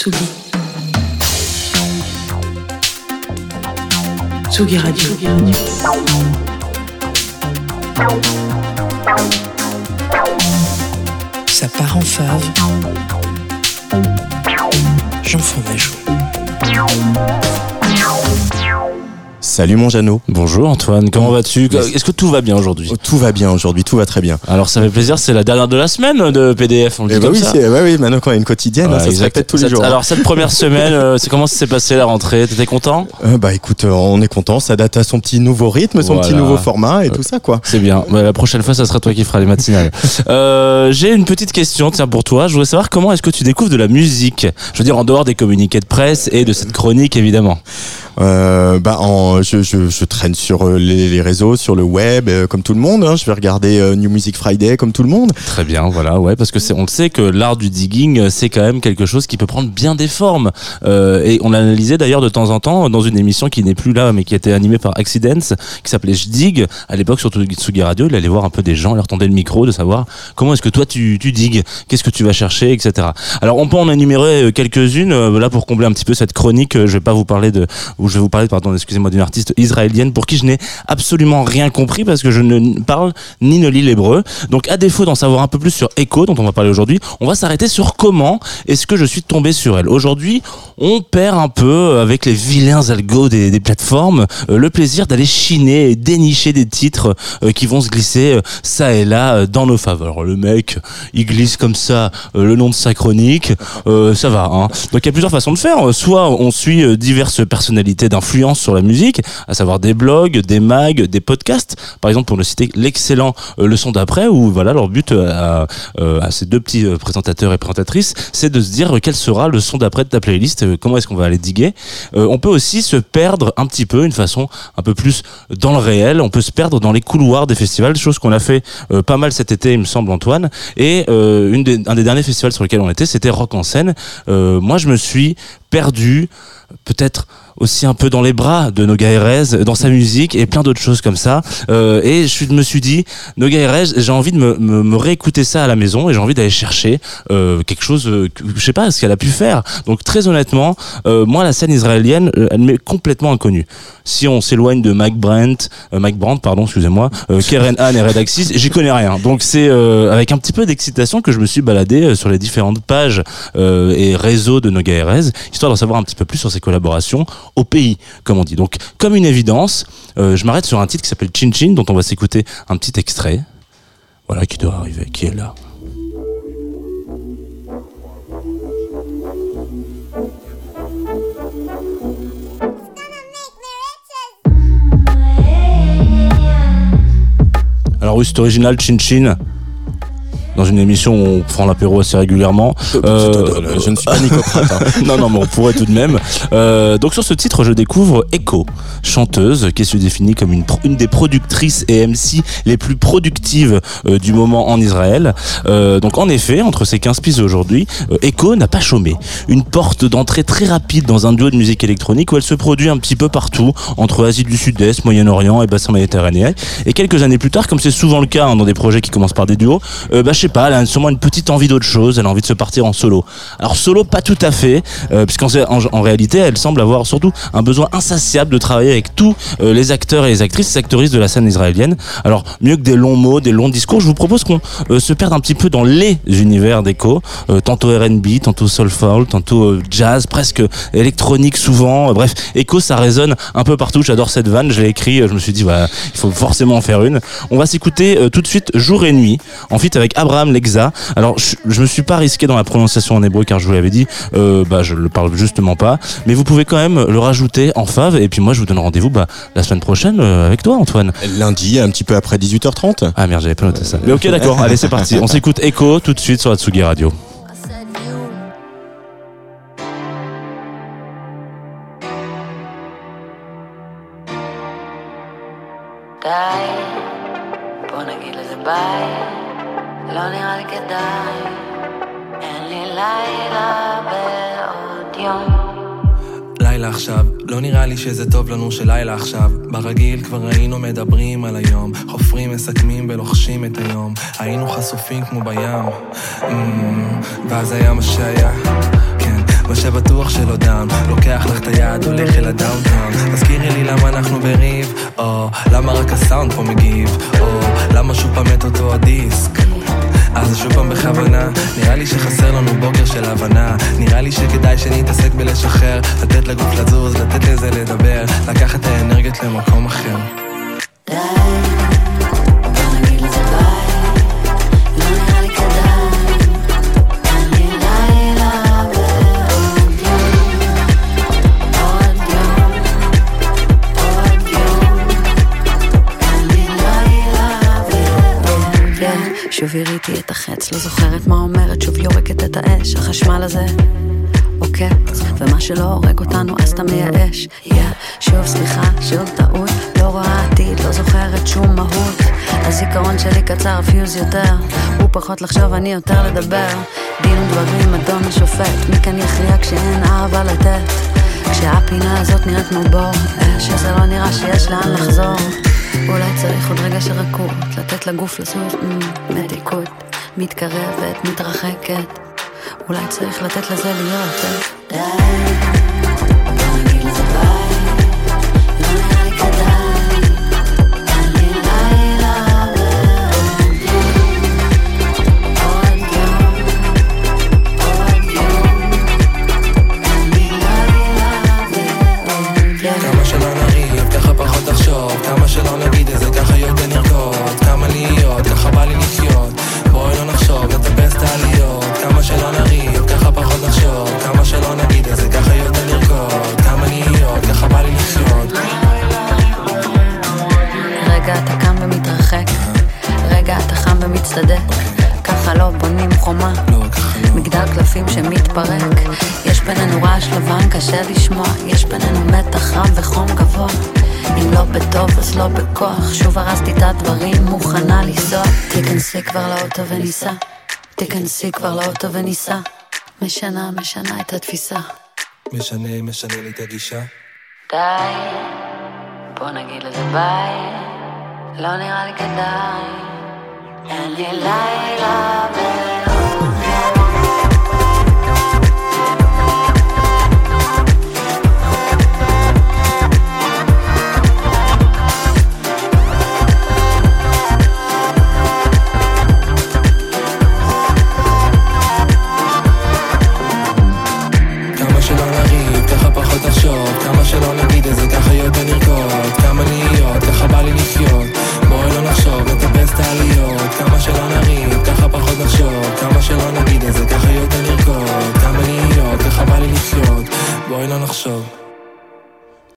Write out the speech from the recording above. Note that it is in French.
Tsugi. Tsugi Radio. Ça part en fave. J'en fous mes joues. Salut mon Jeannot. Bonjour Antoine, comment vas-tu Est-ce que tout va bien aujourd'hui Oh, Tout va bien aujourd'hui, tout va très bien. Alors ça fait plaisir, c'est la dernière de la semaine de PDF, on le Eh dit bah comme oui, ça. ouais, oui, maintenant qu'on a une quotidienne, Ouais, hein, ça se exact. répète tous les Cette- jours. Alors cette première semaine, euh, c'est comment s'est passé la rentrée? T'étais content? Euh, bah écoute, euh, on est content, ça date à son petit nouveau rythme, son Voilà. petit nouveau format et tout ça quoi. C'est bien. Ouais, la prochaine fois, ça sera toi qui feras les matinales. J'ai une petite question, tiens, pour toi. Je voudrais savoir comment est-ce que tu découvres de la musique? Je veux dire, en dehors des communiqués de presse et de cette chronique, évidemment. Bah en, je, je, je traîne sur euh, les, réseaux, sur le web, euh, comme tout le monde. hein. Je vais regarder euh, New Music Friday comme tout le monde. Très bien, voilà, ouais, parce que on le sait que l'art du digging, euh, c'est quand même quelque chose qui peut prendre bien des formes. Euh, et on l'analysait d'ailleurs de temps en temps dans une émission qui n'est plus là, mais qui était animée par Accidents, qui s'appelait Je dig. À l'époque, sur Tsugi Radio, il allait voir un peu des gens, leur tendait le micro, de savoir comment est-ce que toi tu, tu digues, qu'est-ce que tu vas chercher, etc. Alors, on peut en énumérer euh, quelques-unes, euh, là pour combler un petit peu cette chronique. euh, Je vais pas vous parler de, je vais vous parler, pardon, excusez-moi, d'une israélienne pour qui je n'ai absolument rien compris parce que je ne parle ni ne lis l'hébreu. Donc, à défaut d'en savoir un peu plus sur Echo, dont on va parler aujourd'hui, on va s'arrêter sur comment est-ce que je suis tombé sur elle. Aujourd'hui, on perd un peu avec les vilains algos des, plateformes euh, le plaisir d'aller chiner et dénicher des titres euh, qui vont se glisser euh, ça et là dans nos faveurs. Le mec, il glisse comme ça le nom de sa chronique, ça va. Hein. Donc il y a plusieurs façons de faire. Soit on suit diverses personnalités d'influence sur la musique, à savoir des blogs, des mags, des podcasts. Par exemple, pour ne citer l'excellent euh, Le Son d'après, où voilà leur but euh, à, euh, à ces deux petits présentateurs et présentatrices, c'est de se dire quel sera le son d'après de ta playlist, comment est-ce qu'on va aller diguer. On peut aussi se perdre un petit peu, une façon un peu plus dans le réel. On peut se perdre dans les couloirs des festivals, chose qu'on a fait pas mal cet été, il me semble, Antoine. Et une des, un des derniers festivals sur lesquels on était, c'était Rock en scène. Moi, je me suis perdu, peut-être aussi un peu dans les bras de Noga dans sa musique et plein d'autres choses comme ça. Euh, et je me suis dit, Noga Erez, j'ai envie de me, me, me réécouter ça à la maison et j'ai envie d'aller chercher euh, quelque chose, euh, je sais pas, ce qu'elle a pu faire. Donc très honnêtement, euh, moi la scène israélienne, euh, elle m'est complètement inconnue. Si on s'éloigne de Mike Brent, euh, Mike Brandt, pardon, excusez-moi, Keren Han et Redaxis, j'y connais rien. Donc c'est avec un petit peu d'excitation que je me suis baladé sur les différentes pages et réseaux de Noga histoire d'en savoir un petit peu plus sur ses collaborations au pays, comme on dit. Donc, comme une évidence, euh, je m'arrête sur un titre qui s'appelle Chin Chin, dont on va s'écouter un petit extrait. Voilà qui doit arriver, qui est là. Alors oui, c'est original, Chin Chin. Dans une émission où on prend l'apéro assez régulièrement. Euh, je ne suis pas nicocrate. hein. non, non, mais on pourrait tout de même. Euh, donc sur ce titre, je découvre Echo, chanteuse qui se définit comme une, des productrices et MC les plus productives euh, du moment en Israël. Euh, donc en effet, entre ses 15 pistes aujourd'hui, euh, Echo n'a pas chômé. Une porte d'entrée très rapide dans un duo de musique électronique où elle se produit un petit peu partout, entre Asie du Sud-Est, Moyen-Orient et bassin méditerranéen. Et quelques années plus tard, comme c'est souvent le cas hein, dans des projets qui commencent par des duos, euh, bah, sais pas, elle a sûrement une petite envie d'autre chose, elle a envie de se partir en solo. Alors solo, pas tout à fait, euh, puisqu'en en, en réalité, elle semble avoir surtout un besoin insatiable de travailler avec tous euh, les acteurs et les actrices, les actrices de la scène israélienne. Alors mieux que des longs mots, des longs discours, je vous propose qu'on euh, se perde un petit peu dans les univers d'Echo, tantôt R&B, tantôt soulful, tantôt jazz, presque électronique souvent. Bref, Echo, ça résonne un peu partout. J'adore cette vanne, je l'ai écrit, je me suis dit, voilà, il faut forcément en faire une. On va s'écouter tout de suite Jour et Nuit, en avec Abraham Lexa. Alors, je, je me suis pas risqué dans la prononciation en hébreu car je vous l'avais dit, euh, bah, je le parle justement pas. Mais vous pouvez quand même le rajouter en fave. Et puis moi, je vous donne rendez-vous bah, la semaine prochaine euh, avec toi, Antoine. Lundi, un petit peu après 18h30. Ah merde, j'avais pas noté ça. Mais ok, d'accord. Allez, c'est parti. On s'écoute Echo tout de suite sur Atsugi Radio. I לא נראה לי כדאי, אין לי לילה בעוד יום. לילה עכשיו, לא נראה לי שזה טוב לנו שלילה עכשיו. ברגיל כבר היינו מדברים על היום, חופרים, מסכמים ולוחשים את היום. היינו חשופים כמו בים, mm, ואז היה מה שהיה, כן, מה שבטוח שלא דאון לוקח לך את היד, הולך אל הדאונטאון. תזכירי לי למה אנחנו בריב, או למה רק הסאונד פה מגיב, או למה שוב פעם את אותו הדיסק אז שוב פעם בכוונה, נראה לי שחסר לנו בוקר של הבנה. נראה לי שכדאי שנתעסק בלשחרר. לתת לגוף לזוז, לתת לזה לדבר. לקחת את האנרגיות למקום אחר שוב הראיתי את החץ, לא זוכרת מה אומרת, שוב יורקת את האש, החשמל הזה עוקץ, ומה שלא הורג אותנו אז אתה מייאש. Yeah, שוב סליחה, שוב טעות, לא רואה עתיד, לא זוכרת שום מהות. הזיכרון שלי קצר, הפיוז יותר, הוא פחות לחשוב, אני יותר לדבר. דין ודברים, אדון השופט, מי כאן יכריע כשאין אהבה לתת? כשהפינה הזאת נראית כמו בור, אה, שזה לא נראה שיש לאן לחזור. אולי צריך עוד רגע של רכות, לתת לגוף לזוז, מתיקות, מתקרבת, מתרחקת. אולי צריך לתת לזה להיות, די, בוא נגיד לזה לחשוב כמה שלא נגיד את זה, ככה יותר נרקוד כמה להיות, ככה בא לי לחיות. בואי לא נחשוב, נטפס את העליות. כמה שלא נריב, ככה פחות לחשוב כמה שלא נגיד את זה, ככה יותר נרקוד כמה להיות, ככה בא לי לחיות. רגע אתה קם ומתרחק, רגע אתה חם ומצטדק, ככה לא בונים חומה, לא, לא. מגדל קלפים שמתפרק, יש בינינו רעש לבן קשה לשמוע, יש בינינו גבוה, אם לא בטוב אז לא בכוח, שוב הרסתי את הדברים, מוכנה לנסוע, תיכנסי כבר לאוטו וניסע, תיכנסי כבר לאוטו וניסע, משנה, משנה את התפיסה. משנה, משנה לי את הגישה. די, בוא נגיד לזה ביי, לא נראה לי כדאי, אין לי לילה ועוד